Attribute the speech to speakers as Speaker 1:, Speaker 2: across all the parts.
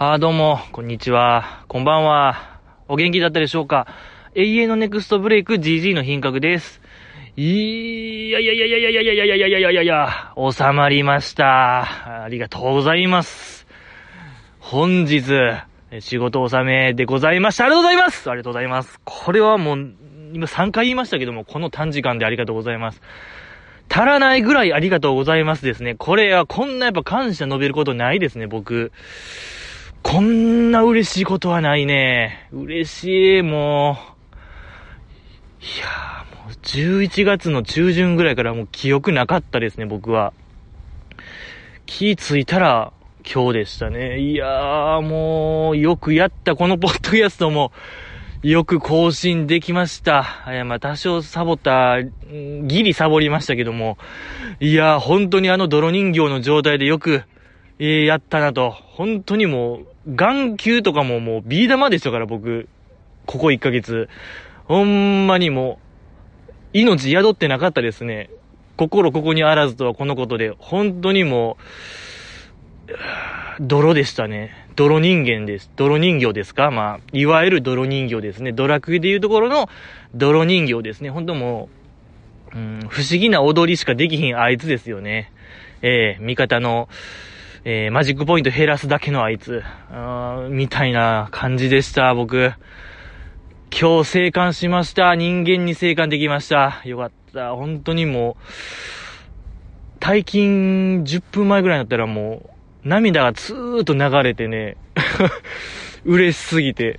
Speaker 1: あーどうも、こんにちは。こんばんは。お元気だったでしょうか？永遠のネクストブレイク GG の品格です。いやいやいやいやいやいやいやいやいやいやいやいや、収まりました。ありがとうございます。本日、仕事納めでございました。ありがとうございますありがとうございます。これはもう、今3回言いましたけども、この短時間でありがとうございます。足らないぐらいありがとうございますですね。これはこんなやっぱ感謝述べることないですね、僕。こんな嬉しいことはないね。嬉しい、もう。いやー、もう11月の中旬ぐらいからもう記憶なかったですね、僕は。気ついたら今日でしたね。いやー、もう、よくやった、このポッドキャストも。よく更新できました。いや、まあ、多少サボった、ギリサボりましたけども。いや、本当にあの泥人形の状態でよく、えー、やったなと。本当にもう、眼球とかももうビー玉でしたから、僕。ここ1ヶ月。ほんまにもう、命宿ってなかったですね。心ここにあらずとはこのことで、本当にもう、泥でしたね。泥人間です。泥人形ですか？まあ、いわゆる泥人形ですね。ドラクエでいうところの泥人形ですね。本当もう、うん、不思議な踊りしかできひんあいつですよね。ええ味方の、えー、マジックポイント減らすだけのあいつ。あみたいな感じでした、僕。今日生還しました。人間に生還できました。よかった。本当にもう、退勤10分前ぐらいになったらもう、涙がツーッと流れてね、嬉しすぎて。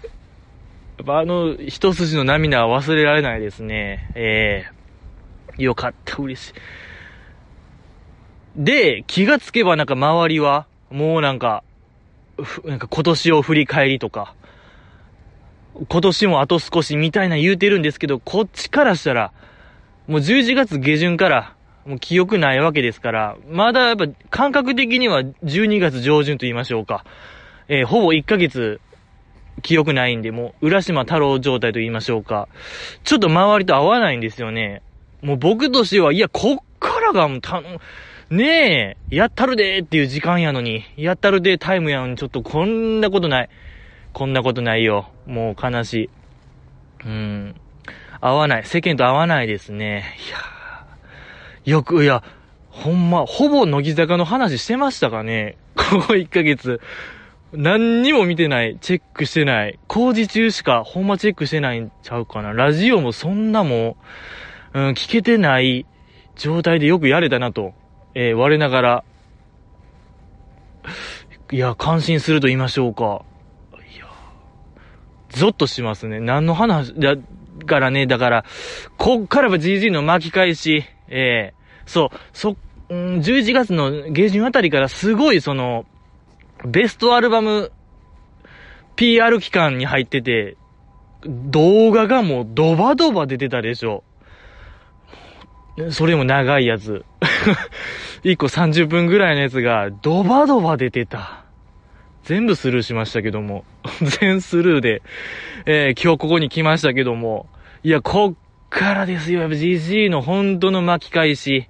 Speaker 1: やっぱあの一筋の涙は忘れられないですね。ええよかった、嬉しい。で、気がつけばなんか周りは、もうなんか、なんか今年を振り返りとか、今年もあと少しみたいな言うてるんですけど、こっちからしたら、もう11月下旬から、もう記憶ないわけですから、まだやっぱ感覚的には12月上旬と言いましょうか。えーほぼ1ヶ月、記憶ないんで、もう、浦島太郎状態と言いましょうか。ちょっと周りと合わないんですよね。もう僕としては、いや、こっからがもうた、ねえ、やったるでーっていう時間やのに、やったるでータイムやのに、ちょっとこんなことない。こんなことないよ。もう悲しい。うん。合わない。世間と合わないですね。いやーよく、いや、ほんま、ほぼ乃木坂の話してましたかね ここ1ヶ月。何にも見てない。チェックしてない。工事中しかほんまチェックしてないんちゃうかな。ラジオもそんなもん、うん、聞けてない状態でよくやれたなと。えー我ながら、いや、感心すると言いましょうか。いや、ゾッとしますね。何の話、だからね、だから、こっからは GG の巻き返し、ええそう、そ、うん、11月の下旬あたりからすごいその、ベストアルバム PR 期間に入ってて、動画がもうドバドバ出てたでしょ。それも長いやつ。1個30分ぐらいのやつがドバドバ出てた。全部スルーしましたけども。全スルーで、えー今日ここに来ましたけども。いや、こっからですよ。やっぱ GG の本当の巻き返し。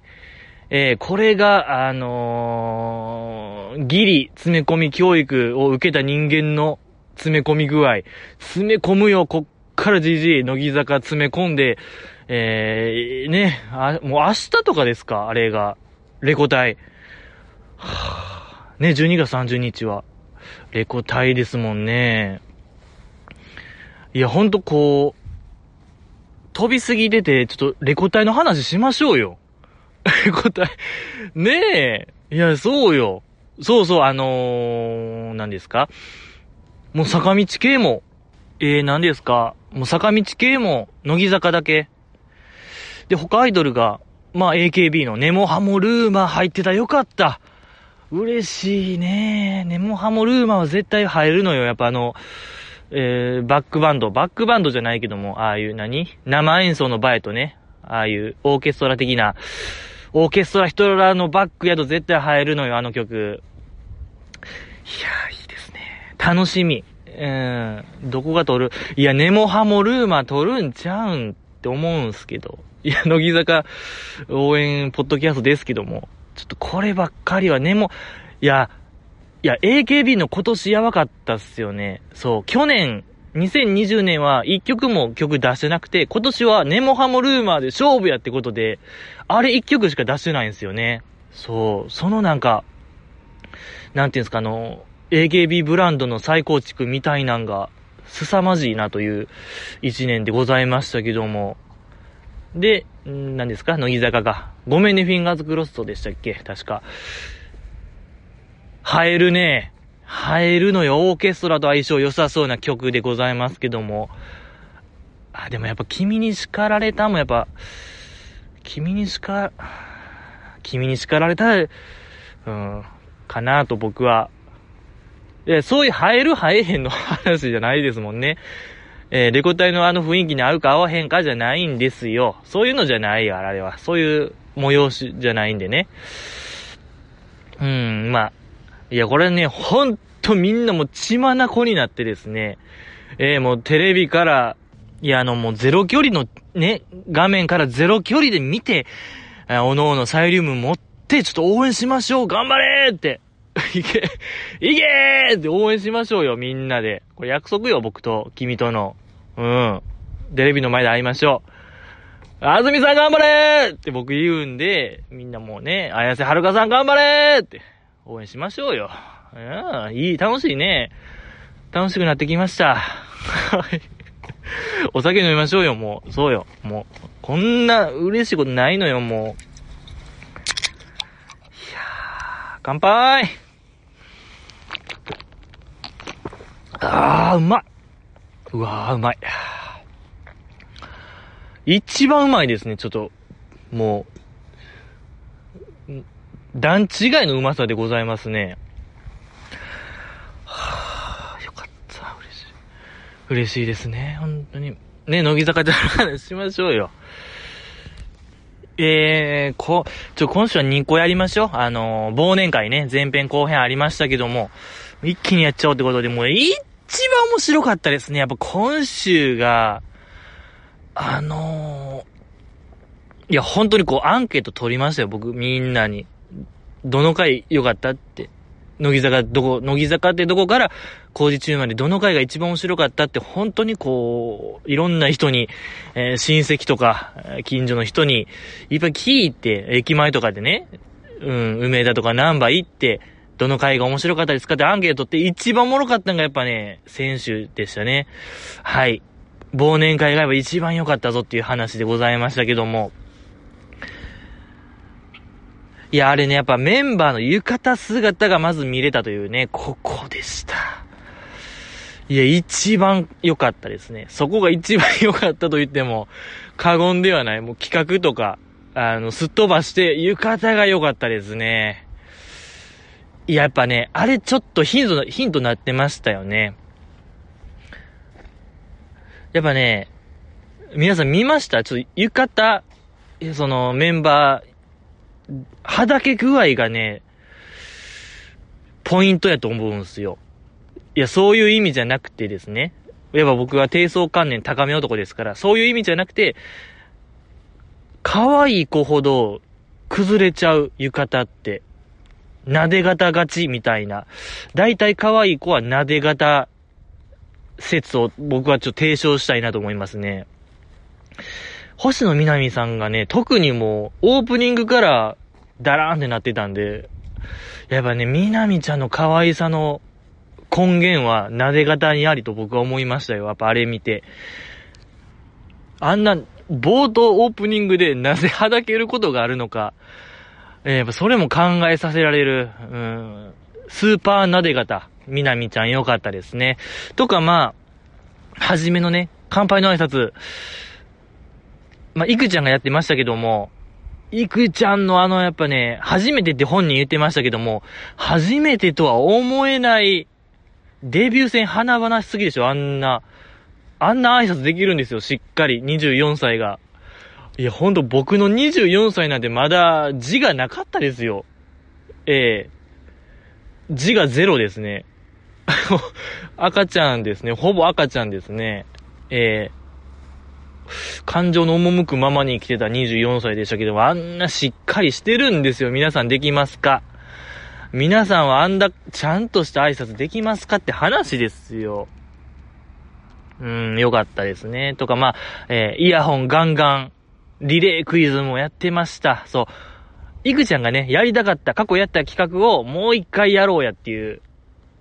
Speaker 1: えーこれが、あのーギリ詰め込み教育を受けた人間の詰め込み具合。詰め込むよ、こっから GG、乃木坂詰め込んで、えー、ね、あ、もう明日とかですか？あれが。レコ大。はぁね、12月30日は。レコ大ですもんね。いや、ほんとこう、飛びすぎてて、ちょっとレコ大の話しましょうよ。レコ大。ねえ。いや、そうよ。そうそう、あのー、何ですか？もう坂道系も、えー、何ですか？もう坂道系も、乃木坂だけ。で、他アイドルが、まあ AKB のネモハモルーマ入ってたよかった。嬉しいねネモハモルーマは絶対入るのよ。やっぱあの、えー、バックバンド。バックバンドじゃないけども、ああいう何？生演奏の場合とね、ああいうオーケストラ的な、オーケストラヒトラのバックやと絶対入るのよ、あの曲。いやー、いいですね。楽しみ。うん。どこが撮る？いや、ネモハモルーマ撮るんちゃうんって思うんすけど。いや、乃木坂応援ポッドキャストですけども。ちょっとこればっかりはネモ、いや、いや、AKB の今年やばかったっすよね。そう、去年、2020年は一曲も曲出してなくて、今年はネモハモルーマーで勝負やってことで、あれ一曲しか出してないんですよね。そう、そのなんか、なんていうんですか、あの、AKB ブランドの再構築みたいなんが、凄まじいなという一年でございましたけども。で、ん何ですか？乃木坂が。ごめんね、フィンガーズクロストでしたっけ？確か。映えるね。映えるのよ。オーケストラと相性良さそうな曲でございますけども。あ、でもやっぱ君に叱られたもやっぱ、君に叱、君に叱られた、うん、かなと僕は。え、そういう映える映えへんの話じゃないですもんね。えー、レコ大のあの雰囲気に合うか合わへんかじゃないんですよ。そういうのじゃないよ、あれは。そういう催しじゃないんでね。うん、まあ。いや、これね、ほんとみんなもう血まなこになってですね。えー、もうテレビから、いや、あの、もうゼロ距離のね、画面からゼロ距離で見て、おのおのサイリウム持って、ちょっと応援しましょう頑張れーって いけ、いけーって応援しましょうよ、みんなで。これ約束よ、僕と、君との。うん。テレビの前で会いましょう。あずみさん頑張れって僕言うんで、みんなもうね、綾瀬はるかさん頑張れって応援しましょうよ。うん、いい、楽しいね。楽しくなってきました。はい。お酒飲みましょうよ、もう。そうよ。もう、こんな嬉しいことないのよ、もう。いやー、乾杯あー、うまいうわー、うまい。一番うまいですね、ちょっと。もう、段違いのうまさでございますね。はあ、よかった。嬉しい。嬉しいですね、本当に。ね、乃木坂で話しましょうよ。えー、こ、ちょ、今週は2個やりましょう。あのー、忘年会ね、前編後編ありましたけども、一気にやっちゃおうってことで、もう一一番面白かったですね。やっぱ今週が、あのー、いや、本当にこう、アンケート取りましたよ、僕、みんなに。どの回良かったって。乃木坂どこ、乃木坂ってどこから工事中までどの回が一番面白かったって本当にこう、いろんな人に、えー、親戚とか、近所の人にいっぱい聞いて、駅前とかでね、うん、梅田とか南波行って、どの回が面白かったですかってアンケートって一番おもろかったのがやっぱね、選手でしたね。はい。忘年会がやっぱ一番良かったぞっていう話でございましたけども。いや、あれね、やっぱメンバーの浴衣姿がまず見れたというね、ここでした。いや、一番良かったですね。そこが一番良かったと言っても過言ではない。もう企画とか、あの、すっ飛ばして浴衣が良かったですね。いや、やっぱね、あれちょっとヒント、ヒントなってましたよね。やっぱね、皆さん見ました？ちょっと浴衣、そのメンバー、はだけ具合がね、ポイントやと思うんすよ。いや、そういう意味じゃなくてですね。やっぱ僕は低層観念高め男ですから、そういう意味じゃなくて、可愛い子ほど崩れちゃう浴衣って、撫で型勝ちみたいな。大体可愛い子は撫で型説を僕はちょっと提唱したいなと思いますね。星野みなみさんがね、特にもうオープニングからダラーンってなってたんで、やっぱね、みなみちゃんの可愛さの根源は撫で型にありと僕は思いましたよ。やっぱあれ見て。あんな、冒頭オープニングでなぜはだけることがあるのか。えー、やっぱそれも考えさせられる、うん、スーパーなで型、みなみちゃんよかったですね。とかまあ、はじめのね、乾杯の挨拶、まあ、いくちゃんがやってましたけども、いくちゃんのあのやっぱね、初めてって本人言ってましたけども、初めてとは思えない、デビュー戦華々しすぎでしょ、あんな。あんな挨拶できるんですよ、しっかり、24歳が。いや、ほんと僕の24歳なんてまだ字がなかったですよ。ええー、字がゼロですね。赤ちゃんですね。ほぼ赤ちゃんですね。ええー、感情の赴くままに生きてた24歳でしたけど、あんなしっかりしてるんですよ。皆さんできますか？皆さんはあんだ、ちゃんとした挨拶できますかって話ですよ。うん、よかったですね。とか、まあ、えー、イヤホンガンガン、リレークイズもやってました。そう。いくちゃんがね、やりたかった、過去やった企画をもう一回やろうやっていう、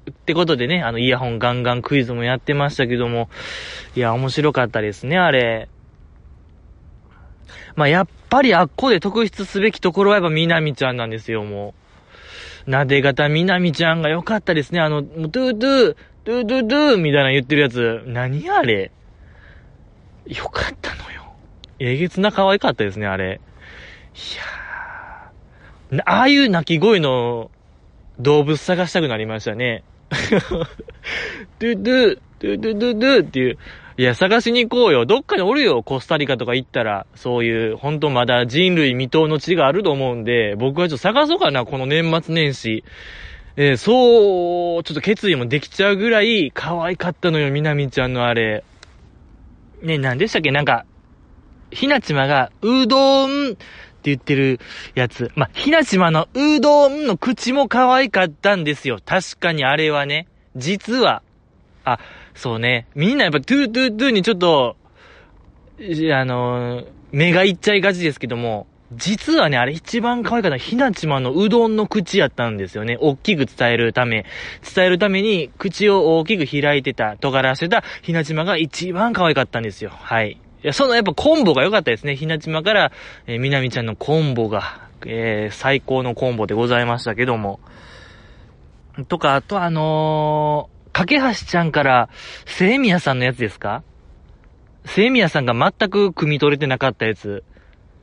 Speaker 1: ってことでね、あの、イヤホンガンガンクイズもやってましたけども、いや、面白かったですね、あれ。まあ、やっぱりあっこで特筆すべきところはやっぱみなみちゃんなんですよ、もう。なで型みなみちゃんが良かったですね。あの、ドゥドゥ、ドゥドゥドゥみたいな言ってるやつ。何あれよかったのよ。えげつな可愛かったですね、あれ。いや。ああいう鳴き声の動物探したくなりましたね。ドゥドゥ、ドゥドゥドゥドゥっていう。いや、探しに行こうよ。どっかにおるよ。コスタリカとか行ったら、そういう、ほんとまだ人類未踏の地があると思うんで、僕はちょっと探そうかな、この年末年始。えー、そう、ちょっと決意もできちゃうぐらい、可愛かったのよ、みなみちゃんのあれ。ね、なんでしたっけ？なんか、ひなちまが、うどんって言ってるやつ。まあ、ひなちまのうどんの口も可愛かったんですよ。確かにあれはね。実は。あ、そうね。みんなやっぱトゥートゥートゥーにちょっと、あの、目がいっちゃいがちですけども、実はね、あれ一番可愛かったひなちまのうどんの口やったんですよね。大きく伝えるため。伝えるために口を大きく開いてた、尖らせたひなちまが一番可愛かったんですよ。はい。いや、そのやっぱコンボが良かったですね。ひなちまから、えー、みなみちゃんのコンボが、えー、最高のコンボでございましたけども。とか、あとあのー架橋ちゃんから、セイミヤさんのやつですか？セイミヤさんが全く汲み取れてなかったやつ。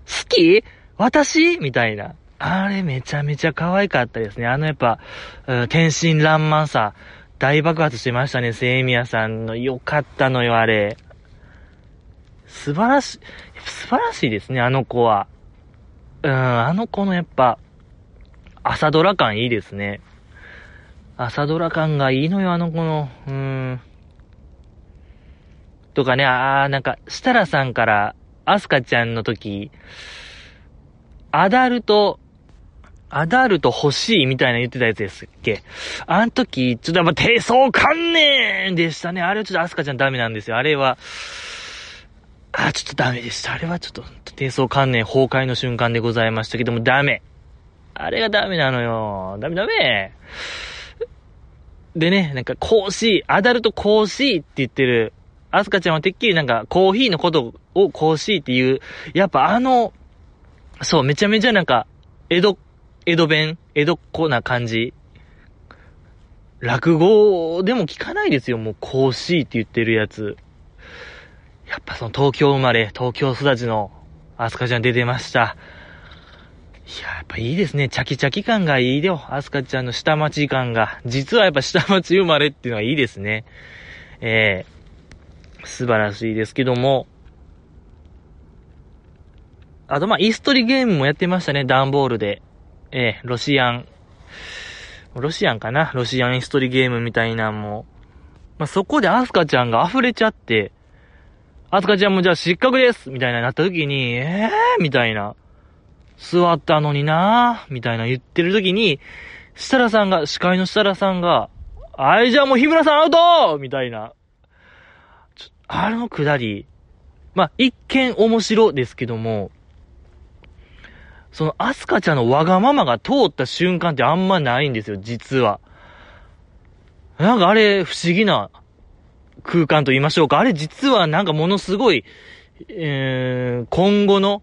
Speaker 1: 好き？私？みたいな。あれめちゃめちゃ可愛かったですね。あのやっぱ、うん、天真爛漫さ、大爆発してましたね、セイミヤさんの。よかったのよ、あれ。素晴らしい、素晴らしいですね、あの子は。うん、あの子のやっぱ、朝ドラ感いいですね。朝ドラ感がいいのよ、あの子の。うん。とかね、あー、なんか、設楽さんから、アスカちゃんの時、アダルト、アダルト欲しいみたいな言ってたやつですっけ？あの時、ちょっとやっぱ低層観念でしたね。あれはちょっとアスカちゃんダメなんですよ。あれは、あ、ちょっとダメでした。あれはちょっと、低層観念崩壊の瞬間でございましたけども、ダメ。あれがダメなのよ。ダメダメ。でね、なんか、コーシー、アダルトコーシーって言ってる、アスカちゃんはてっきりなんか、コーヒーのことをコーシーっていう、やっぱあの、そう、めちゃめちゃなんか、江戸、江戸弁、江戸っ子な感じ。落語でも聞かないですよ、もう、コーシーって言ってるやつ。やっぱその東京生まれ、東京育ちのアスカちゃん出てました。いや、やっぱいいですね。チャキチャキ感がいいよ。アスカちゃんの下町感が。実はやっぱ下町生まれっていうのはいいですね。ええー、素晴らしいですけども。あと、まあ、イーストリゲームもやってましたね。段ボールで。ええー、ロシアン。ロシアンかなロシアンイーストリゲームみたいなんも。まあ、そこでアスカちゃんが溢れちゃって、アスカちゃんもじゃあ失格ですみたいななった時に、ええー、みたいな。座ったのになぁ、みたいな言ってる時に、設楽さんが、司会の設楽さんが、あい、じゃあもう日村さんアウトみたいな。あのくだり、まあ、一見面白ですけども、その、アスカちゃんのわがままが通った瞬間ってあんまないんですよ、実は。なんかあれ、不思議な空間と言いましょうか。あれ実はなんかものすごい、えー、今後の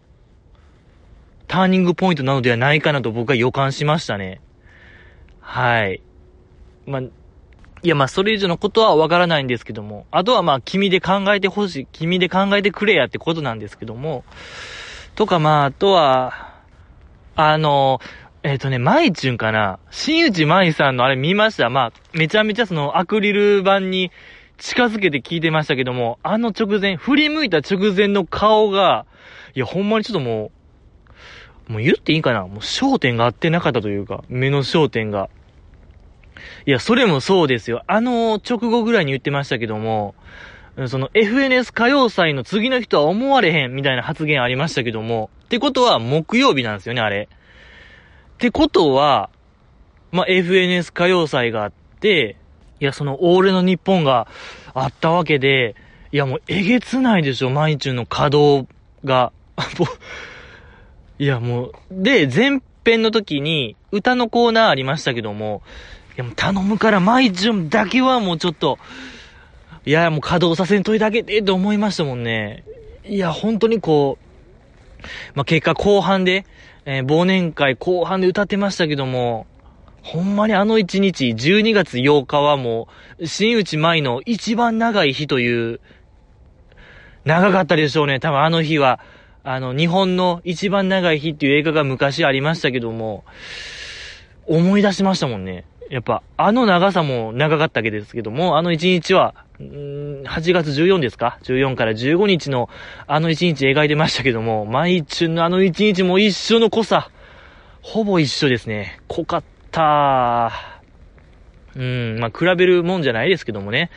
Speaker 1: ターニングポイントなのではないかなと僕は予感しましたね。はい。まあ、いや、まあ、それ以上のことはわからないんですけども、あとはまあ、君で考えてほしい、君で考えてくれやってことなんですけども、とかまあ、あとは、あの、えっ、ー、とね、マイチュンかな新内舞さんのあれ見ましたまあ、めちゃめちゃそのアクリル板に近づけて聞いてましたけども、あの直前、振り向いた直前の顔が、いや、ほんまにちょっともう、もう言っていいかな？もう焦点が合ってなかったというか、目の焦点が。いや、それもそうですよ。あの直後ぐらいに言ってましたけども、その FNS 歌謡祭の次の人は思われへんみたいな発言ありましたけども、ってことは木曜日なんですよね、あれ。ってことは、まあ、FNS 歌謡祭があって、いや、その、オールの日本があったわけで、いや、もう、えげつないでしょ、毎日の稼働が。いや、もう、で、前編の時に、歌のコーナーありましたけども、いや、もう頼むから、毎日だけはもうちょっと、いや、もう稼働させんといてあげてって思いましたもんね。いや、本当にこう、まあ、結果後半で、えー、忘年会後半で歌ってましたけども、ほんまにあの一日、12月8日はもう、新内舞の一番長い日という、長かったでしょうね。多分あの日は、あの、日本の一番長い日っていう映画が昔ありましたけども、思い出しましたもんね。やっぱ、あの長さも長かったわけですけども、あの一日は、8月14ですか ?14 から15日のあの一日描いてましたけども、毎中のあの一日も一緒の濃さ。ほぼ一緒ですね。濃かったうん、まあ、比べるもんじゃないですけどもね。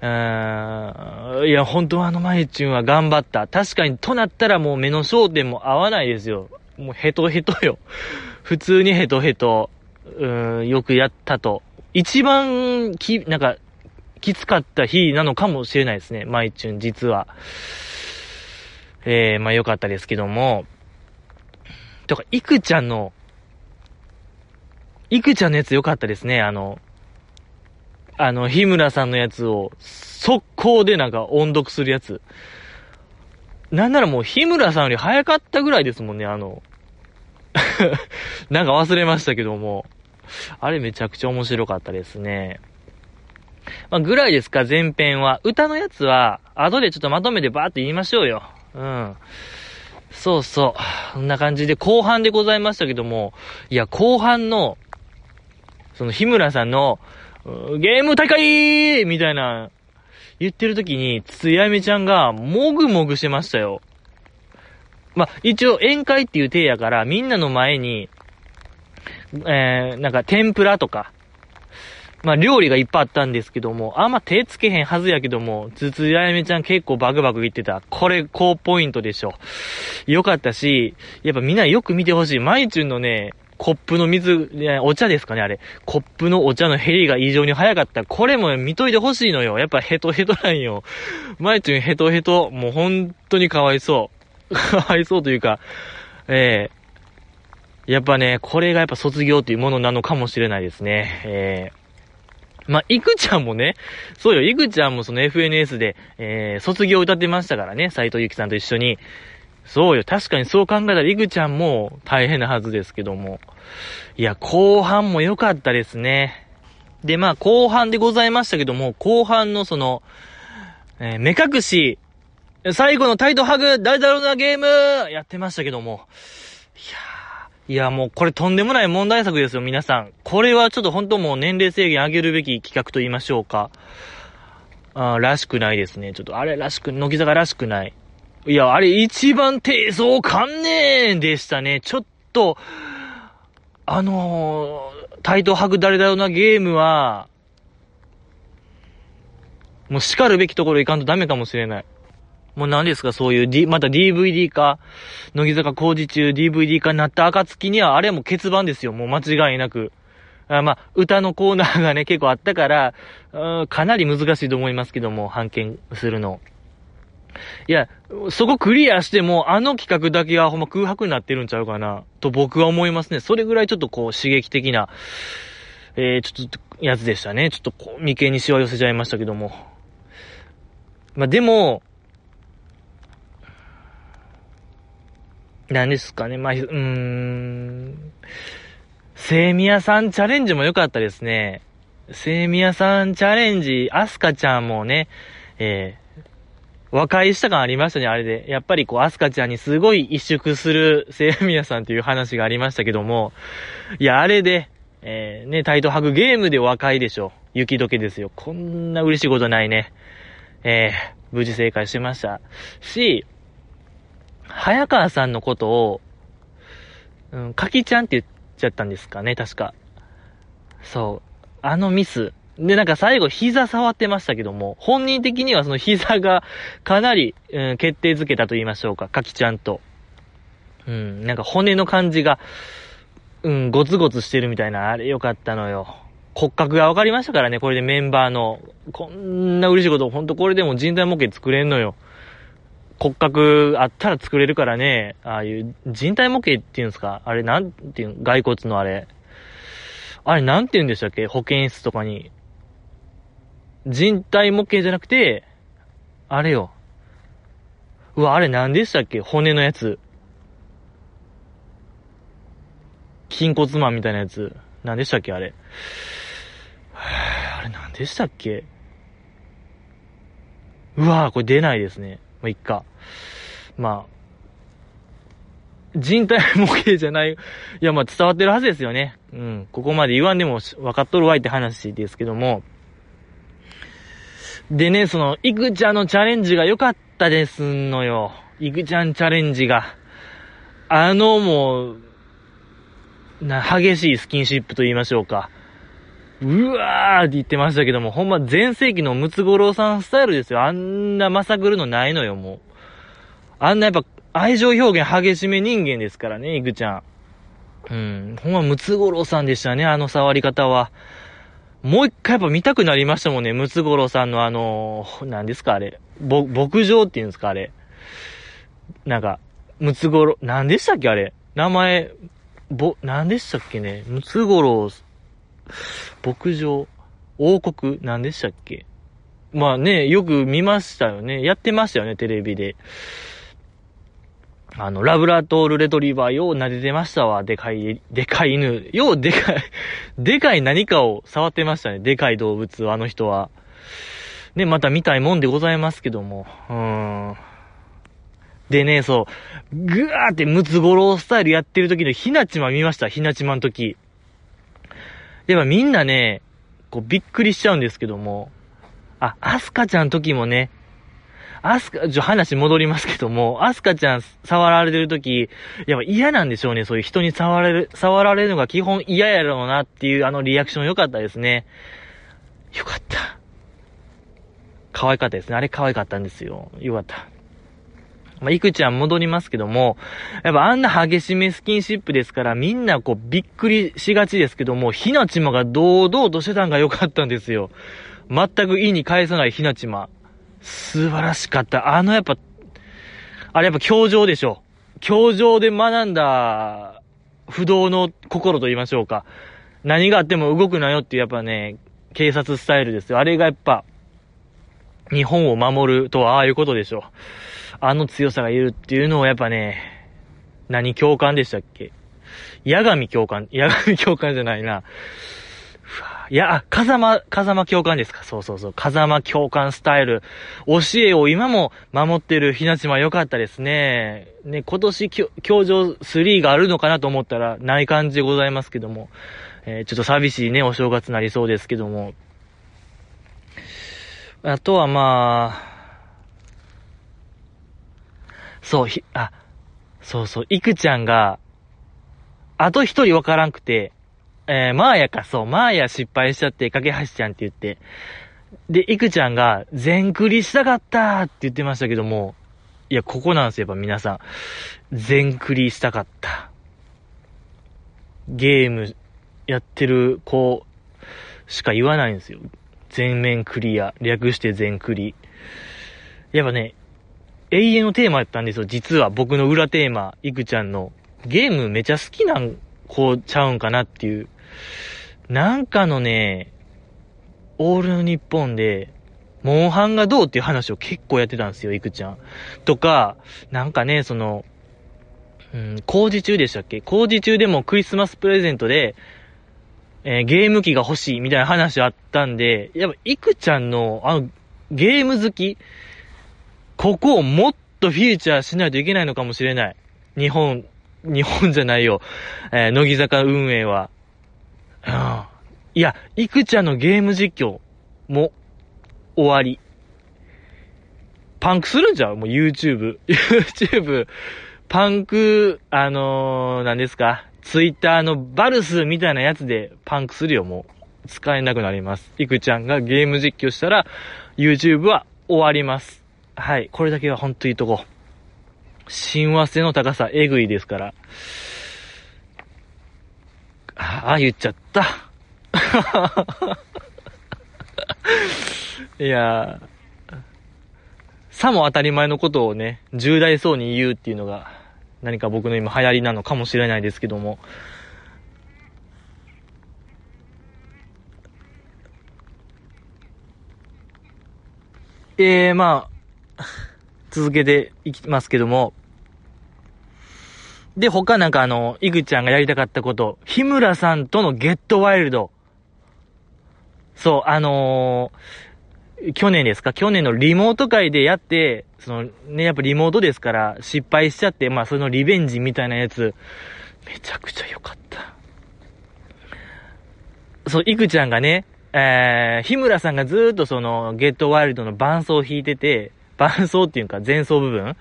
Speaker 1: うーん、いや、本当はあのマイチュンは頑張った。確かに、となったらもう目の焦点も合わないですよ。もうヘトヘトよ。普通にヘトヘト。うん、よくやったと。一番、き、なんか、きつかった日なのかもしれないですね。マイチュン、実は。えー、まあ良かったですけども。とか、いくちゃんの、いくちゃんのやつ良かったですね。あの、あの、日村さんのやつを、速攻でなんか音読するやつ。なんならもう日村さんより早かったぐらいですもんね、あの。なんか忘れましたけども。あれめちゃくちゃ面白かったですね。まあ、ぐらいですか、前編は。歌のやつは、後でちょっとまとめてバーって言いましょうよ。うん。そうそう。こんな感じで、後半でございましたけども、いや、後半の、その日村さんの、ゲーム大会みたいな、言ってる時に、つやめちゃんが、もぐもぐしてましたよ。まあ、一応宴会っていう体やから、みんなの前に、えー、なんか天ぷらとか、まあ、料理がいっぱいあったんですけども、あんま手つけへんはずやけども、つつやめちゃん結構バグバグ言ってた。これ、高ポイントでしょ。よかったし、やっぱみんなよく見てほしい。マイチュンのね、コップの水、お茶ですかね、あれ。コップのお茶の減りが異常に早かった。これも見といてほしいのよ。やっぱヘトヘトなんよ。マイチュンヘトヘト。もう本当にかわいそう。かわいそうというか、ええー、やっぱね、これがやっぱ卒業というものなのかもしれないですね。ええーまあ、いくちゃんもね、そうよ、いくちゃんもその FNS で、えー、卒業歌ってましたからね、斎藤由貴さんと一緒に。そうよ、確かにそう考えたらいくちゃんも大変なはずですけども。いや、後半も良かったですね。で、まあ、後半でございましたけども、後半のその、えー、目隠し、最後のタイトハグ、誰だろうなゲームやってましたけども。いやー、いや、もうこれとんでもない問題作ですよ、皆さん。これはちょっと本当もう年齢制限上げるべき企画と言いましょうか。あらしくないですね。ちょっとあれらしく、乃木坂らしくない。いや、あれ一番低層観念でしたね。ちょっと、あのー、タイトハグ誰だろうなゲームは、もう叱るべきところいかんとダメかもしれない。もう何ですか、そういう、D、また DVD 化、乃木坂工事中 DVD 化になった暁には、あれはもう欠番ですよ、もう間違いなく。あまあ、歌のコーナーがね、結構あったから、うんかなり難しいと思いますけども、判件するの。いや、そこクリアしても、あの企画だけはほんま空白になってるんちゃうかな、と僕は思いますね。それぐらいちょっとこう、刺激的な、えー、ちょっと、やつでしたね。ちょっとこう、眉間にしわ寄せちゃいましたけども。まあ、でも、何ですかね、まあ、うーん、セイミヤさんチャレンジも良かったですね。セイミヤさんチャレンジ、アスカちゃんもね、えー、和解した感ありましたね、あれで。やっぱりこう、アスカちゃんにすごい萎縮するセイミヤさんという話がありましたけども、いや、あれで、えー、ね、タイトハグゲームで和解でしょ。雪解けですよ。こんな嬉しいことないね。えー、無事正解しました。し、早川さんのことを、うん、かきちゃんって言っちゃったんですかね、確か。そう。あのミス。で、なんか最後膝触ってましたけども、本人的にはその膝がかなり、うん、決定づけたと言いましょうか、かきちゃんと。うん、なんか骨の感じが、うん、ゴツゴツしてるみたいな、あれよかったのよ。骨格が分かりましたからね、これでメンバーの。こんな嬉しいこと、ほんとこれでも人体模型作れんのよ。骨格あったら作れるからね、ああいう人体模型っていうんですか？あれなんていう骸骨のあれ。あれなんて言うんでしたっけ？保健室とかに。人体模型じゃなくて、あれよ。うわ、あれ何でしたっけ？骨のやつ。筋骨マンみたいなやつ。何でしたっけ？あれ。あれ何でしたっけ？うわこれ出ないですね。まあ、いっか。まあ、人体模型じゃない。いや、まあ伝わってるはずですよね。うん。ここまで言わんでも分かっとるわいって話ですけども。でね、その、いくちゃんのチャレンジが良かったですのよ。いくちゃんチャレンジが。あの、もう、な、激しいスキンシップと言いましょうか。うわーって言ってましたけども、ほんま前世紀のムツゴロウさんスタイルですよ。あんなまさぐるのないのよ、もう。あんなやっぱ愛情表現激しめ人間ですからね、いくちゃん。うん。ほんまムツゴロウさんでしたね、あの触り方は。もう一回やっぱ見たくなりましたもんね。ムツゴロウさんのあの、何ですかあれ。牧場っていうんですかあれ。なんか、ムツゴロウ、何でしたっけあれ。名前、ぼ、何でしたっけね。ムツゴロウ、牧場、王国、何でしたっけまあね、よく見ましたよね。やってましたよね、テレビで。あの、ラブラトールレトリバーよう撫でてましたわ。でかい、でかい犬。ようでかい、でかい何かを触ってましたね。でかい動物、あの人は。ね、また見たいもんでございますけども。うーん。でね、そう、ぐわーってムツゴロウスタイルやってる時のひなちま見ました。ひなちまの時。やっぱみんなね、こうびっくりしちゃうんですけども。あ、アスカちゃんの時もね、アスカ、ちょ、話戻りますけども、アスカちゃん触られてるとき、やっぱ嫌なんでしょうね。そういう人に触られる、触られるのが基本嫌やろうなっていうあのリアクション良かったですね。よかった。可愛かったですね。あれ可愛かったんですよ。よかった。まあ、いくちゃん戻りますけども、やっぱあんな激しめスキンシップですから、みんなこうびっくりしがちですけども、ひなちまが堂々としてたんが良かったんですよ。全く意に返さないひなちま。素晴らしかった。あのやっぱ、あれやっぱ教場でしょ。教場で学んだ不動の心と言いましょうか。何があっても動くなよっていうやっぱね、警察スタイルですよ。あれがやっぱ、日本を守るとはああいうことでしょ。あの強さがいるっていうのをやっぱね、何教官でしたっけ？八神教官、八神教官じゃないな。いや、風間、風間教官ですか？そうそうそう。風間教官スタイル。教えを今も守ってるひなちま良かったですね。ね、今年、教場3があるのかなと思ったら、ない感じでございますけども。えー、ちょっと寂しいね、お正月なりそうですけども。あとはまあ、そう、ひ、あ、そうそう、いくちゃんが、あと一人わからんくて、えー、マーヤか、そう、マーヤ失敗しちゃって、架橋ちゃんって言って。で、いくちゃんが、全クリしたかったって言ってましたけども、いや、ここなんですよ、やっぱ皆さん。全クリしたかった。ゲームやってる子しか言わないんですよ。全面クリア。略して全クリ。やっぱね、永遠のテーマやったんですよ。実は僕の裏テーマ、いくちゃんの。ゲームめちゃ好きなん子ちゃうんかなっていうなんかのね、オールの日本で、モンハンがどうっていう話を結構やってたんですよ、いくちゃん。とか、なんかね、その、うん、工事中でしたっけ？工事中でもクリスマスプレゼントで、えー、ゲーム機が欲しいみたいな話あったんで、やっぱ、いくちゃんの、あの、ゲーム好き、ここをもっとフィーチャーしないといけないのかもしれない。日本、日本じゃないよ。えー、乃木坂運営は。うん。いや、いくちゃんのゲーム実況も終わり。パンクするんじゃんもう YouTube。YouTube、パンク、あのー、何ですか ?Twitter のバルスみたいなやつでパンクするよ、もう。使えなくなります。いくちゃんがゲーム実況したら、YouTube は終わります。はい。これだけはほんといいとこ。親和性の高さ、えぐいですから。ああ、言っちゃった。いやさも当たり前のことをね、重大そうに言うっていうのが、何か僕の今流行りなのかもしれないですけども。えー、まあ、続けていきますけども。で、他なんかあの、いぐちゃんがやりたかったこと、日村さんとのゲットワイルド。そう、あのー、去年ですか？去年のリモート会でやって、そのね、やっぱリモートですから失敗しちゃって、まあそのリベンジみたいなやつ、めちゃくちゃ良かった。そう、いくちゃんがね、えー、日村さんがずーっとその、ゲットワイルドの伴奏を弾いてて、伴奏っていうか前奏部分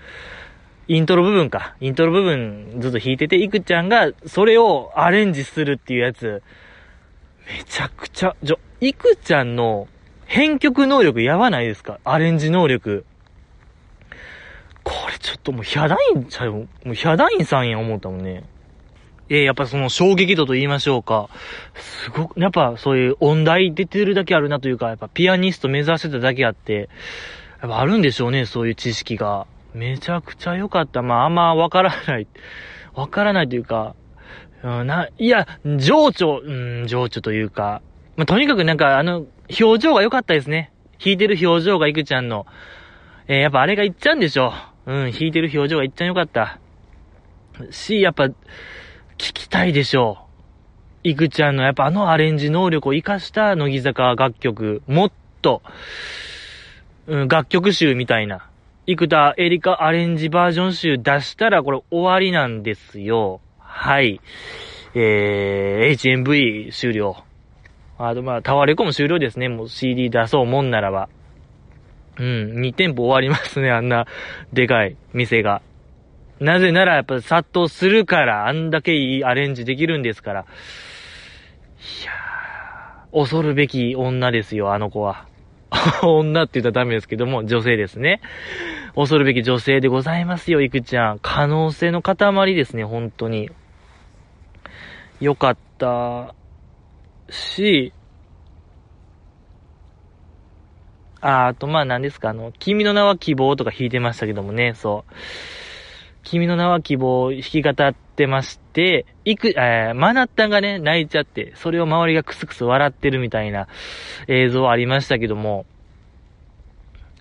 Speaker 1: イントロ部分か。イントロ部分ずっと弾いてて、いくちゃんがそれをアレンジするっていうやつ、めちゃくちゃ、じゃ、いくちゃんの編曲能力やばないですか？アレンジ能力。これちょっともうヒャダインちゃう、もうヒャダインさんや思ったもんね。えー、やっぱその衝撃度と言いましょうか。すごく、やっぱそういう音大出てるだけあるなというか、やっぱピアニスト目指してただけあって、やっぱあるんでしょうね、そういう知識が。めちゃくちゃ良かった。まあ、あんまわからない。わからないというか、うん、な、いや、情緒、うん、情緒というか、まあ、とにかくなんか、あの、表情が良かったですね。弾いてる表情がいくちゃんの。えー、やっぱあれがいっちゃうんでしょう。うん、弾いてる表情がいっちゃん良かった。し、やっぱ、聞きたいでしょう。いくちゃんのやっぱあのアレンジ能力を活かした乃木坂楽曲、もっと、うん、楽曲集みたいな、生田エリカアレンジバージョン集出したらこれ終わりなんですよ。はい。えー、HMV 終了。あとまあ、タワレコも終了ですね。もう CD 出そうもんならば。うん、2店舗終わりますね、あんな、でかい店が。なぜならやっぱ殺到するから、あんだけいいアレンジできるんですから。いやー、恐るべき女ですよ、あの子は。女って言ったらダメですけども、女性ですね。恐るべき女性でございますよ、いくちゃん。可能性の塊ですね、本当に。よかったし、あ、あと、まあ何ですか、あの、君の名は希望とか弾いてましたけどもね、そう。君の名は希望を弾き語ってまして、いく、えー、マナッタンがね、泣いちゃって、それを周りがクスクス笑ってるみたいな映像ありましたけども、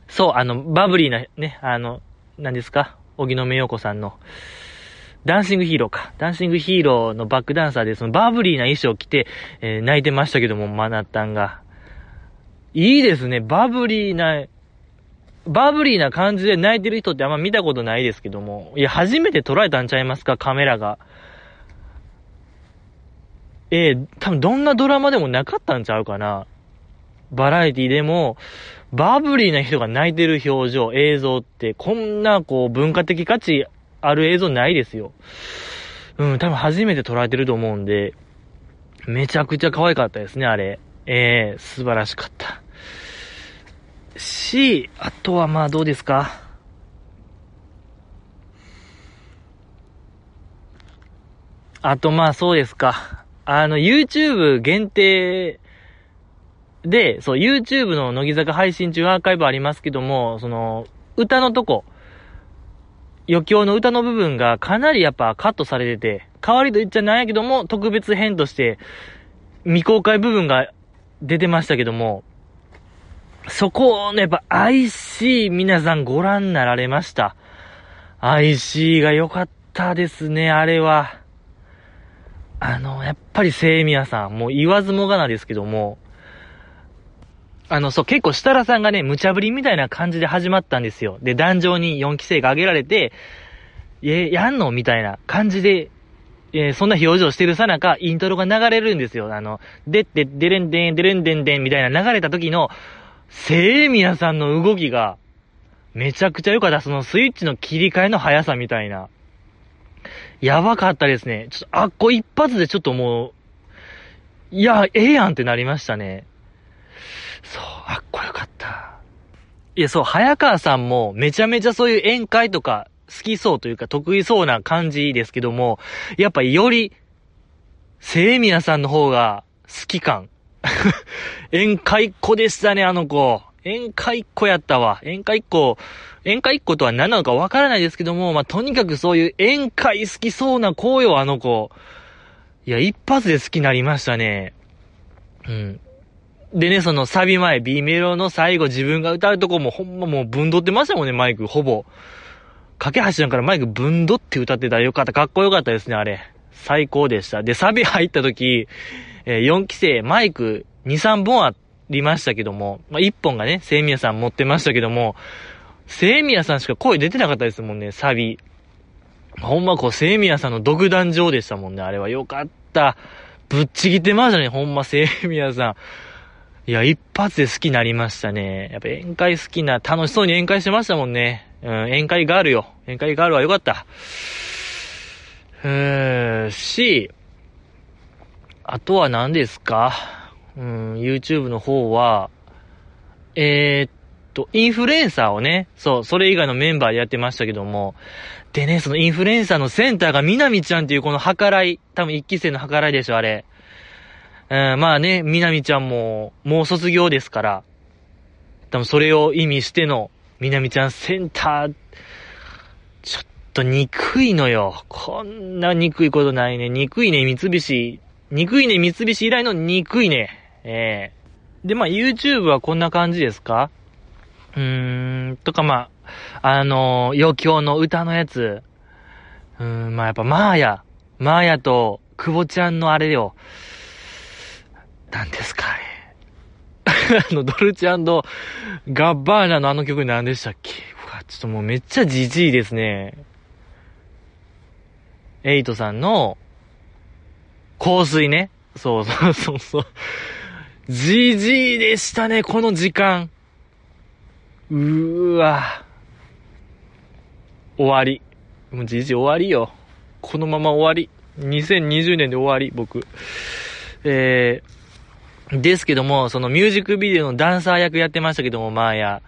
Speaker 1: そう、あの、バブリーな、ね、あの、何ですか？荻野目洋子さんの、ダンシングヒーローか。ダンシングヒーローのバックダンサーで、そのバブリーな衣装を着て、えー、泣いてましたけども、まなったんが。いいですね。バブリーな、バブリーな感じで泣いてる人ってあんま見たことないですけども。いや、初めて捉えたんちゃいますか、カメラが。えー、多分どんなドラマでもなかったんちゃうかな？バラエティでも、バブリーな人が泣いてる表情、映像って、こんな、こう、文化的価値ある映像ないですよ。うん、多分初めて捉えてると思うんで、めちゃくちゃ可愛かったですね、あれ。ええー、素晴らしかった。し、あとはまあどうですか？あとまあそうですか。あの、YouTube 限定で、そう、YouTube の乃木坂配信中アーカイブありますけども、その、歌のとこ、余興の歌の部分がかなりやっぱカットされてて、代わりと言っちゃないやけども、特別編として未公開部分が出てましたけども、そこをね、やっぱ IC 皆さんご覧になられました。IC が良かったですね、あれは。あの、やっぱり聖宮さん、もう言わずもがなですけども、あの、そう、結構設楽さんがね、無茶ぶりみたいな感じで始まったんですよ。で、壇上に4期生が挙げられて、え、やんの？みたいな感じで、えー、そんな表情してるさなか、イントロが流れるんですよ。あの、でって、でれんでん、でれんでんでんみたいな流れた時の、聖宮さんの動きが、めちゃくちゃ良かった。そのスイッチの切り替えの速さみたいな。やばかったですね。ちょっと、あっこ一発でちょっともう、いや、ええやんってなりましたね。そう、あっこよかった。いや、そう、早川さんもめちゃめちゃそういう宴会とか好きそうというか得意そうな感じですけども、やっぱより、セイミヤさんの方が好き感。宴会っ子でしたね、あの子。宴会っ子やったわ。宴会っ子、宴会っ子とは何なのかわからないですけども、まあ、とにかくそういう宴会好きそうな子よ、あの子。いや、一発で好きになりましたね。うん。でね、そのサビ前、B メロの最後自分が歌うとこもほんまもうぶんどってましたもんね、マイク、ほぼ。架け橋なんからマイクぶんどって歌ってたらよかった。かっこよかったですね、あれ。最高でした。で、サビ入った時、えー、4期生、マイク2、3本ありましたけども、まあ、1本がね、セイミヤさん持ってましたけども、セイミヤさんしか声出てなかったですもんね、サビ。ほんまこう、セイミヤさんの独壇場でしたもんね、あれは。よかった。ぶっちぎってましたね、ほんま、セイミヤさん。いや、一発で好きになりましたね。やっぱ宴会好きな、楽しそうに宴会してましたもんね。うん、宴会があるよ。宴会があるはよかった。うーし、あとは何ですか？うん、YouTube の方は、えー、っと、インフルエンサーをね、そう、それ以外のメンバーでやってましたけども、でね、そのインフルエンサーのセンターがみなみちゃんっていうこの計らい、多分一期生の計らいでしょ、あれ。うん、まあね、みなみちゃんも、もう卒業ですから、多分それを意味しての、みなみちゃんセンター、ちょっと憎いのよ。こんな憎いことないね。憎いね、三菱。憎いね、三菱以来の憎いね。ええー、で、まあ YouTube はこんな感じですか？うーん、とかまあ、あのー、余興の歌のやつ。うーん、まあやっぱマーヤ。マーヤと、久保ちゃんのあれよ。何ですか、あれ。あの、ドルチガッバーナのあの曲何でしたっけ、ちょっともうめっちゃジジイですね。エイトさんの、香水ね。そうそうそうそう。ジジイでしたね、この時間。うーわ。終わり。もうジジイ終わりよ。このまま終わり。2020年で終わり、僕。えー、ですけども、そのミュージックビデオのダンサー役やってましたけども、まあや、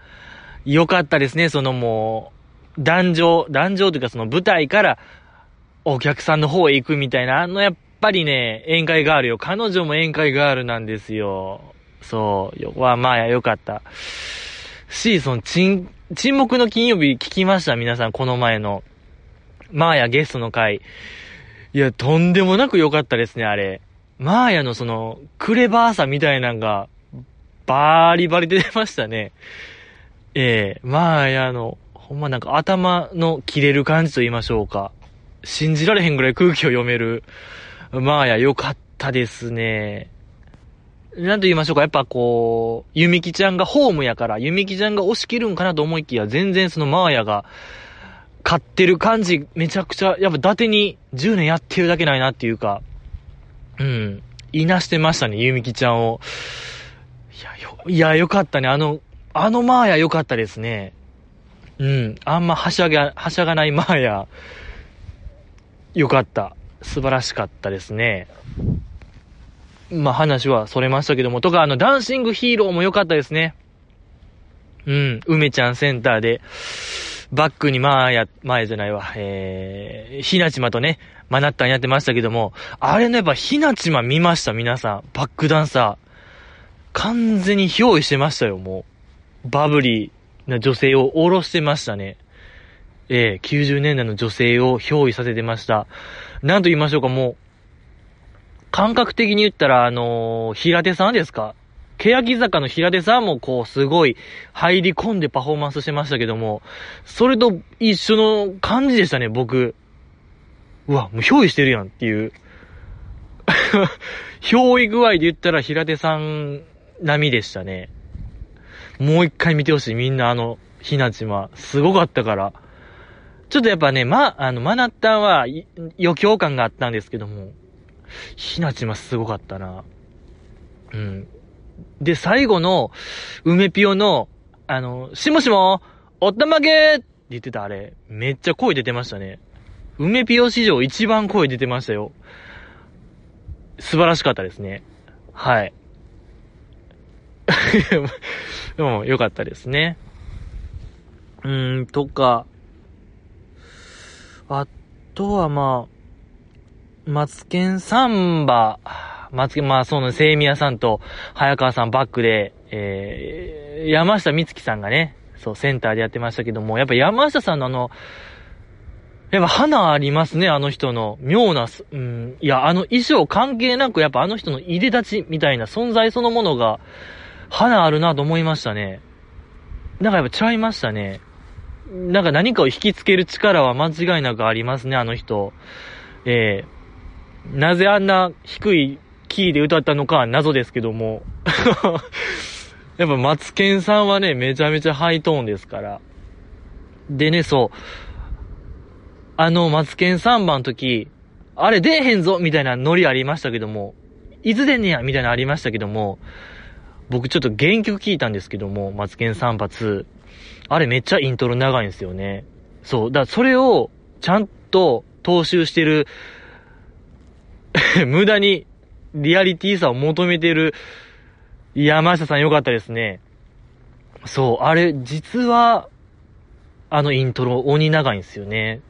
Speaker 1: よかったですね、そのもう、壇上、壇上というかその舞台からお客さんの方へ行くみたいな、あのやっぱりね、宴会ガールよ。彼女も宴会ガールなんですよ。そう、よ、は、まあや、よかった。し、その、沈、沈黙の金曜日聞きました？皆さん、この前の。まあや、ゲストの回。いや、とんでもなく良かったですね、あれ。マーヤのその、クレバーさみたいなんが、バーリバリ出てましたね。ええー、マーヤの、ほんまなんか頭の切れる感じと言いましょうか。信じられへんぐらい空気を読める。マーヤ良かったですね。なんと言いましょうか、やっぱこう、ユミキちゃんがホームやから、ユミキちゃんが押し切るんかなと思いきや、全然そのマーヤが、勝ってる感じ、めちゃくちゃ、やっぱ伊達に10年やってるだけないなっていうか、うん。いなしてましたね、ゆみきちゃんを。いや、よ、いや、よかったね。あの、あのマーヤよかったですね。うん。あんまはしゃが、はしゃがないマーヤ。よかった。素晴らしかったですね。まあ話はそれましたけども、とかあの、ダンシングヒーローも良かったですね。うん、梅ちゃんセンターで、バックにマーヤ、マーヤじゃないわ、えー、ひなちまとね、マナッタンやってましたけども、あれのやっぱひなちま見ました皆さん。バックダンサー。完全に憑依してましたよ、もう。バブリーな女性を下ろしてましたね。ええー、90年代の女性を憑依させてました。なんと言いましょうか、もう、感覚的に言ったら、あのー、平手さんですか？欅坂の平手さんもこう、すごい入り込んでパフォーマンスしてましたけども、それと一緒の感じでしたね、僕。うわ、もう憑依してるやんっていう。憑依具合で言ったら平手さん並みでしたね。もう一回見てほしい。みんなあの、ひなちま。すごかったから。ちょっとやっぱね、ま、あの、マナッタンは余興感があったんですけども、ひなちますごかったな。うん。で、最後の、梅ピオの、あの、しもしも、おったまげって言ってたあれ、めっちゃ声出てましたね。梅ピオ史上一番声出てましたよ。素晴らしかったですね。はい。でも、良かったですね。うーん、とか、あとはまあ、マツケンサンバ、マツケン、まあそうの、セイミヤさんと早川さんバックで、えー、山下美月さんがね、そう、センターでやってましたけども、やっぱ山下さんのあの、やっぱ花ありますね、あの人の。妙な、うん、いや、あの衣装関係なく、やっぱあの人の入れ立ちみたいな存在そのものが、花あるなと思いましたね。なんかやっぱちゃいましたね。なんか何かを引きつける力は間違いなくありますね、あの人。えー、なぜあんな低いキーで歌ったのかは謎ですけども。やっぱマツケンさんはね、めちゃめちゃハイトーンですから。でね、そう。あの、マツケンサンバの時、あれ出えへんぞみたいなノリありましたけども、いつ出んねやみたいなありましたけども、僕ちょっと原曲聞いたんですけども、マツケンサンバ2。あれめっちゃイントロ長いんですよね。そう。だからそれをちゃんと踏襲してる 無駄にリアリティさを求めてる山下さんよかったですね。そう。あれ、実は、あのイントロ鬼長いんですよね。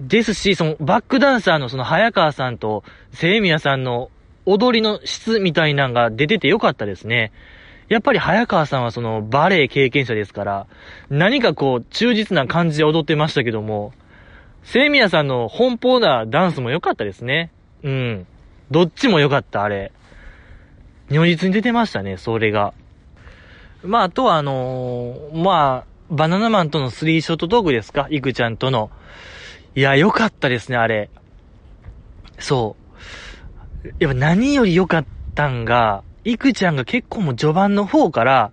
Speaker 1: ですし、そのバックダンサーのその早川さんとセイミヤさんの踊りの質みたいなんが出ててよかったですね。やっぱり早川さんはそのバレエ経験者ですから、何かこう忠実な感じで踊ってましたけども、セミヤさんの奔放なダンスも良かったですね。うん。どっちも良かった、あれ。如実に出てましたね、それが。まあ、あとはあのー、まあ、バナナマンとのスリーショットトークですか？イクちゃんとの。いや、良かったですね、あれ。そう。やっぱ何より良かったんが、いくちゃんが結構もう序盤の方から、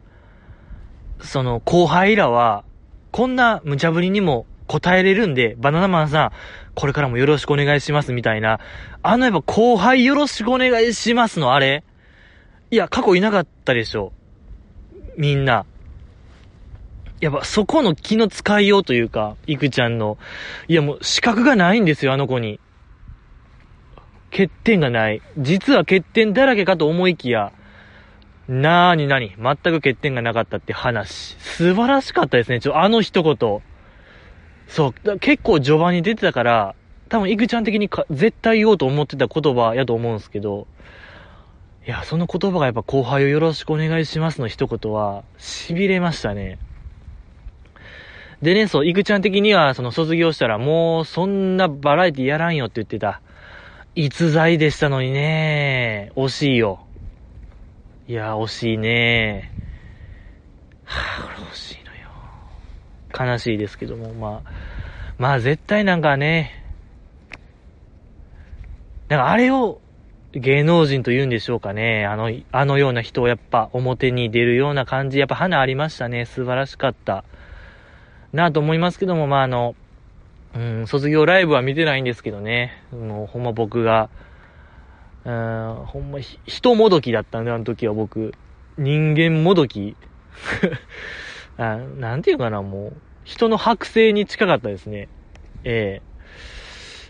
Speaker 1: その後輩らは、こんな無茶ぶりにも答えれるんで、バナナマンさん、これからもよろしくお願いしますみたいな、あのやっぱ後輩よろしくお願いしますのあれいや、過去いなかったでしょ。みんな。やっぱそこの気の使いようというか、いくちゃんの、いやもう資格がないんですよ、あの子に。欠点がない。実は欠点だらけかと思いきや、なーになに、全く欠点がなかったって話。素晴らしかったですね、ちょ、あの一言。そう、結構序盤に出てたから、多分いくちゃん的にか絶対言おうと思ってた言葉やと思うんですけど、いや、その言葉がやっぱ後輩をよろしくお願いしますの一言は、痺れましたね。でね、そう、いくちゃん的には、その卒業したらもうそんなバラエティやらんよって言ってた。逸材でしたのにね、惜しいよ。いや、惜しいね。はぁ、これ惜しいのよ。悲しいですけども、まあ、まあ絶対なんかね、なんかあれを芸能人と言うんでしょうかね。あの、あのような人をやっぱ表に出るような感じ、やっぱ花ありましたね。素晴らしかった。なと思いますけども、まあ、あの、うん、卒業ライブは見てないんですけどね。もうほんま僕が、うん、ほんま人もどきだったんで、あの時は僕。人間もどき。あなんていうかな、もう。人の剥製に近かったですね。え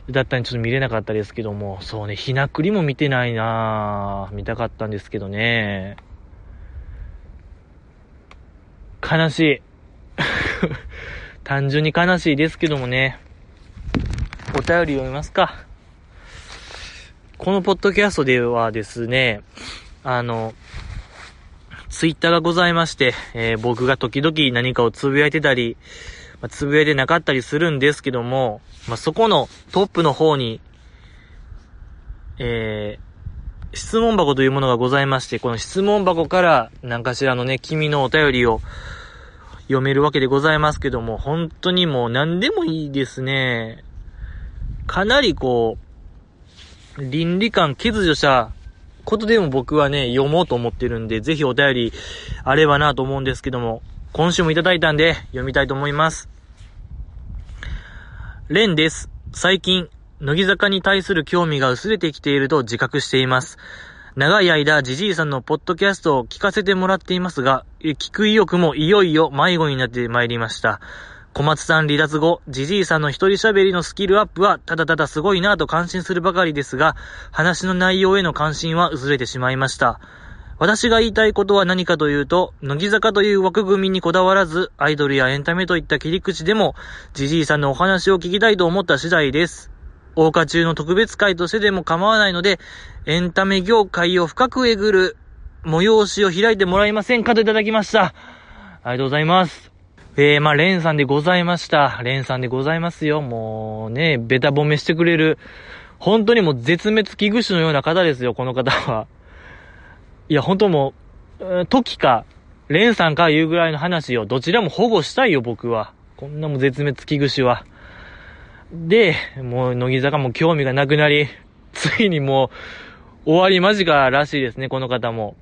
Speaker 1: えー、だったんでちょっと見れなかったですけども、そうね、ひなくりも見てないな見たかったんですけどね。悲しい。単純に悲しいですけどもね。お便り読みますか。このポッドキャストではですね、あの、ツイッターがございまして、えー、僕が時々何かをつぶやいてたり、まあ、つぶやいてなかったりするんですけども、まあ、そこのトップの方に、えー、質問箱というものがございまして、この質問箱から何かしらのね、君のお便りを読めるわけでございますけども、本当にもう何でもいいですね。かなりこう、倫理観欠如したことでも僕はね、読もうと思ってるんで、ぜひお便りあればなと思うんですけども、今週もいただいたんで、読みたいと思います。レンです。最近、乃木坂に対する興味が薄れてきていると自覚しています。長い間、ジジイさんのポッドキャストを聞かせてもらっていますが、聞く意欲もいよいよ迷子になってまいりました。小松さん離脱後、ジジイさんの一人喋りのスキルアップはただただすごいなぁと感心するばかりですが、話の内容への関心は薄れてしまいました。私が言いたいことは何かというと、乃木坂という枠組みにこだわらず、アイドルやエンタメといった切り口でも、ジジイさんのお話を聞きたいと思った次第です。大花中の特別会としてでも構わないので、エンタメ業界を深くえぐる催しを開いてもらえませんかといただきました。ありがとうございます。えー、まあ、レンさんでございました。レンさんでございますよ。もうね、ベタ褒めしてくれる。本当にもう絶滅危惧種のような方ですよ、この方は。いや、本当もう、時か、レンさんか言うぐらいの話をどちらも保護したいよ、僕は。こんなも絶滅危惧種は。で、もう、乃木坂も興味がなくなり、ついにもう、終わり間近らしいですね、この方も。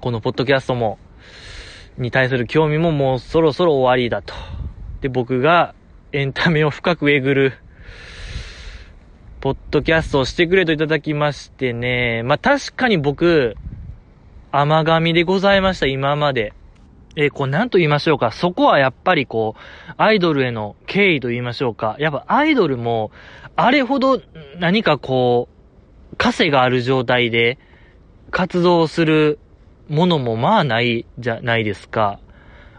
Speaker 1: このポッドキャストも。に対する興味ももうそろそろ終わりだと。で、僕がエンタメを深くえぐる、ポッドキャストをしてくれといただきましてね、まあ、確かに僕、甘神でございました、今まで。えー、こう、なんと言いましょうか。そこはやっぱりこう、アイドルへの敬意と言いましょうか。やっぱアイドルも、あれほど何かこう、枷がある状態で活動するものもまあないじゃないですか。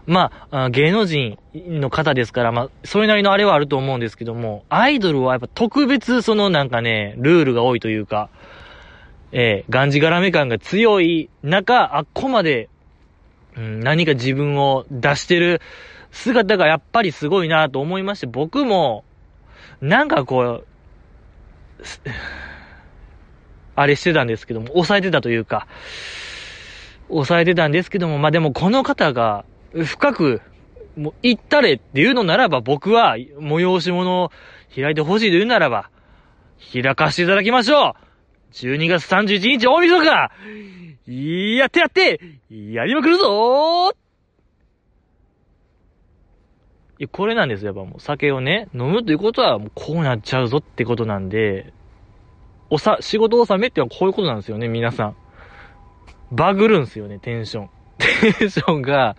Speaker 1: まあ、芸能人の方ですから、まあ、それなりのあれはあると思うんですけども、アイドルはやっぱ特別そのなんかね、ルールが多いというか、えー、がんじがらめ感が強い中、あっこまで、うん、何か自分を出してる姿がやっぱりすごいなと思いまして、僕も、なんかこう、あれしてたんですけども、抑えてたというか、抑えてたんですけども、まあ、でもこの方が深く、もう言ったれっていうのならば僕は催し物を開いてほしいというならば、開かせていただきましょう !12 月31日大晦日やってやってやりまくるぞいや、これなんですよ。やっぱもう酒をね、飲むということはもうこうなっちゃうぞってことなんで、おさ、仕事納めってのはこういうことなんですよね、皆さん。バグるんすよね、テンション。テンションが、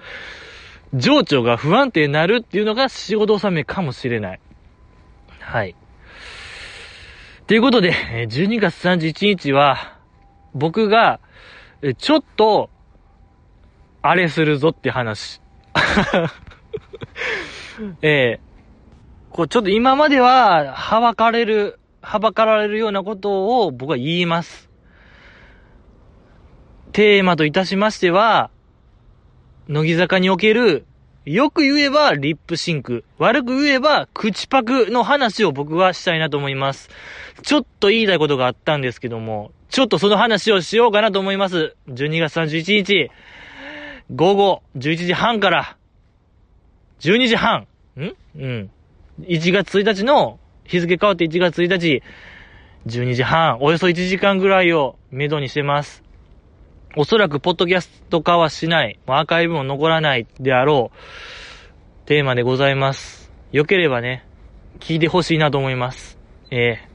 Speaker 1: 情緒が不安定になるっていうのが仕事納めかもしれない。はい。ということで、12月31日は、僕が、ちょっと、あれするぞって話。えー、こう、ちょっと今までは、はばかれる、はばかられるようなことを僕は言います。テーマといたしましては、乃木坂における、よく言えばリップシンク、悪く言えば口パクの話を僕はしたいなと思います。ちょっと言いたいことがあったんですけども、ちょっとその話をしようかなと思います。12月31日、午後11時半から、12時半、ん？うん。1月1日の、日付変わって1月1日、12時半、およそ1時間ぐらいをめどにしてます。おそらくポッドキャスト化はしない、アーカイブも残らないであろう、テーマでございます。良ければね、聞いてほしいなと思います。ええ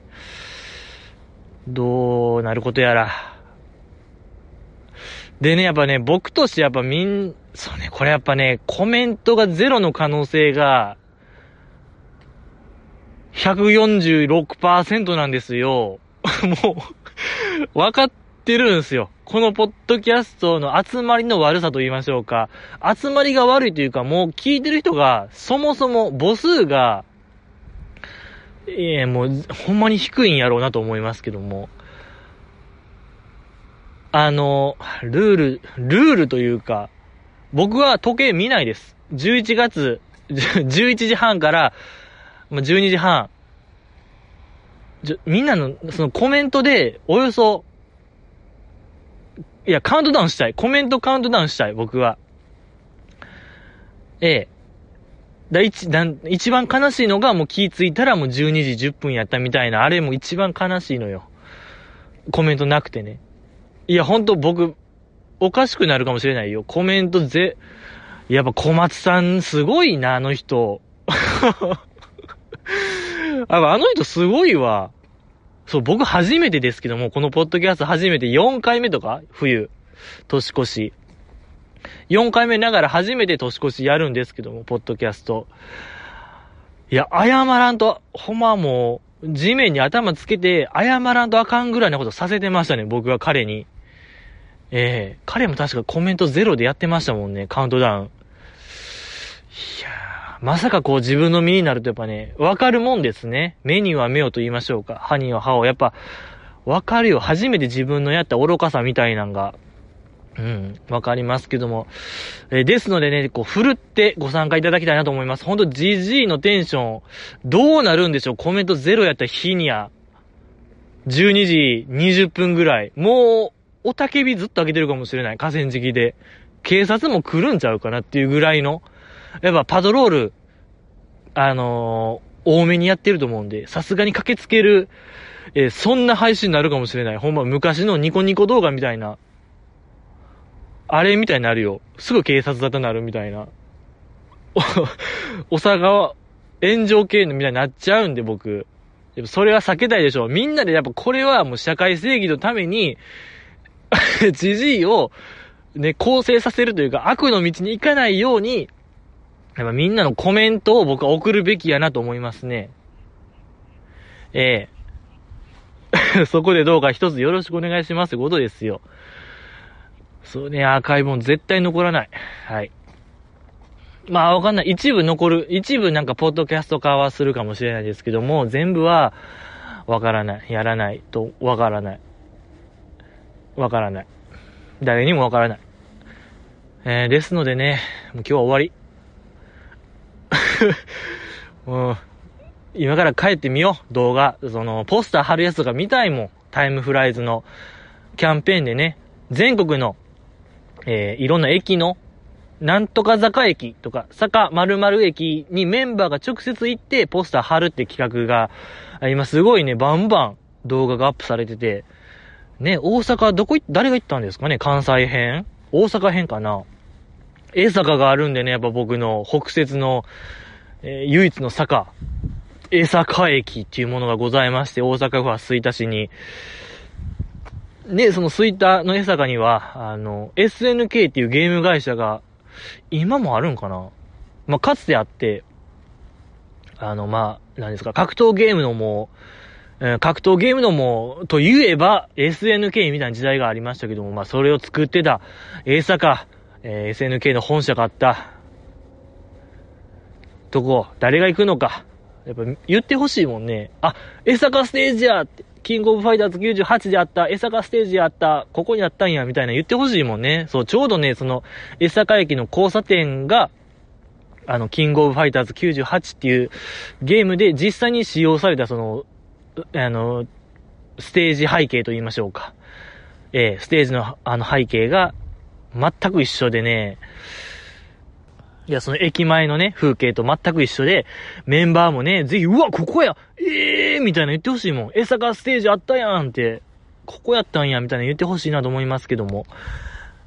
Speaker 1: ー、どうなることやら。でね、やっぱね、僕としてやっぱみん、そうね、これやっぱね、コメントがゼロの可能性が、146%なんですよ。もう、分かってるんですよ。このポッドキャストの集まりの悪さと言いましょうか。集まりが悪いというか、もう聞いてる人が、そもそも母数が、ええもう、ほんまに低いんやろうなと思いますけども。あの、ルール、ルールというか、僕は時計見ないです。11月、11時半から、12時半。みんなの、そのコメントで、およそいや、カウントダウンしたい。コメントカウントダウンしたい、僕は。ええ。だ、一、だ一番悲しいのがもう気ついたらもう12時10分やったみたいな、あれも一番悲しいのよ。コメントなくてね。いや、ほんと僕、おかしくなるかもしれないよ。コメントぜ、やっぱ小松さんすごいな、あの人。あの人すごいわ。そう、僕初めてですけども、このポッドキャスト初めて4回目とか？冬、年越し。4回目ながら初めて年越しやるんですけども、ポッドキャスト。いや、謝らんと、ほんまもう、地面に頭つけて、謝らんとあかんぐらいなことさせてましたね、僕は彼に。ええー、彼も確かコメントゼロでやってましたもんね、カウントダウン。いやまさかこう自分の身になるとやっぱね、わかるもんですね。目には目をと言いましょうか。歯には歯を。やっぱ、わかるよ。初めて自分のやった愚かさみたいなんが、うん、わかりますけども。えー、ですのでね、こう、ふるってご参加いただきたいなと思います。ほんと、GG のテンション、どうなるんでしょう？コメントゼロやった日には、12時20分ぐらい。もう、おたけびずっと開けてるかもしれない。河川敷で。警察も来るんちゃうかなっていうぐらいの、やっぱパトロール、あのー、多めにやってると思うんで、さすがに駆けつける、えー、そんな配信になるかもしれない。ほんま昔のニコニコ動画みたいな、あれみたいになるよ。すぐ警察沙汰なるみたいな。お、おさが炎上系のみたいになっちゃうんで、僕。それは避けたいでしょう。みんなでやっぱこれはもう社会正義のために、じじいを、ね、構成させるというか、悪の道に行かないように、やっぱみんなのコメントを僕は送るべきやなと思いますね。ええ そこでどうか一つよろしくお願いしますってことですよ。そうね、アーカイブも絶対残らない。はい。まあわかんない。一部残る。一部なんかポッドキャスト化はするかもしれないですけども、全部はわからない。やらないとわからない。わからない。誰にもわからない。えー、ですのでね、もう今日は終わり。もう、今から帰ってみよう、動画。その、ポスター貼るやつとか見たいもん。タイムフライズの。キャンペーンでね、全国の、えー、いろんな駅の、なんとか坂駅とか、坂〇〇駅にメンバーが直接行ってポスター貼るって企画が、今すごいね、バンバン動画がアップされてて、ね、大阪、どこ行、誰が行ったんですかね。関西編？大阪編かな。江坂があるんでね、やっぱ僕の北節の、えー、唯一の坂、江坂駅っていうものがございまして、大阪府は吹田市に。で、その吹田の江坂には、あの、SNK っていうゲーム会社が、今もあるんかな？まあ、かつてあって、あの、まあ、何ですか、格闘ゲームのもう、え格闘ゲームのもう、と言えば、SNK みたいな時代がありましたけども、まあ、それを作ってた、A 坂、えー、SNK の本社があった、とこ、誰が行くのか。やっぱ言ってほしいもんね。あ、江坂ステージや、キングオブファイターズ98であった、江坂ステージやった、ここにあったんや、みたいな言ってほしいもんね。そう、ちょうどね、その、江坂駅の交差点が、あの、キングオブファイターズ98っていうゲームで実際に使用されたその、あの、ステージ背景と言いましょうか。えー、ステージのあの背景が全く一緒でね、いや、その駅前のね、風景と全く一緒で、メンバーもね、ぜひ、うわ、ここやええー、みたいな言ってほしいもん。江坂ステージあったやんって、ここやったんや、みたいな言ってほしいなと思いますけども。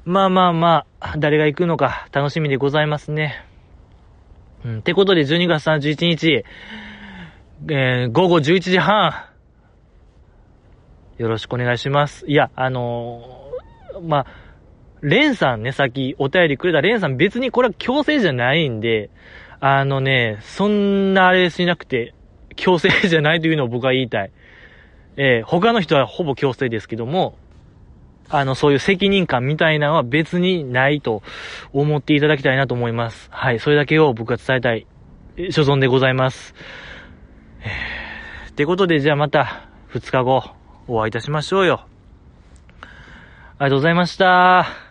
Speaker 1: まあまあまあ、誰が行くのか楽しみでございますね。うん、てことで12月31日、えー、午後11時半、よろしくお願いします。いや、あのー、まあ、レンさんね、さっきお便りくれたレンさん別にこれは強制じゃないんで、あのね、そんなあれしなくて、強制じゃないというのを僕は言いたい。えー、他の人はほぼ強制ですけども、あの、そういう責任感みたいなのは別にないと思っていただきたいなと思います。はい、それだけを僕は伝えたい、所存でございます。えってことで、じゃあまた、2日後、お会いいたしましょうよ。ありがとうございました。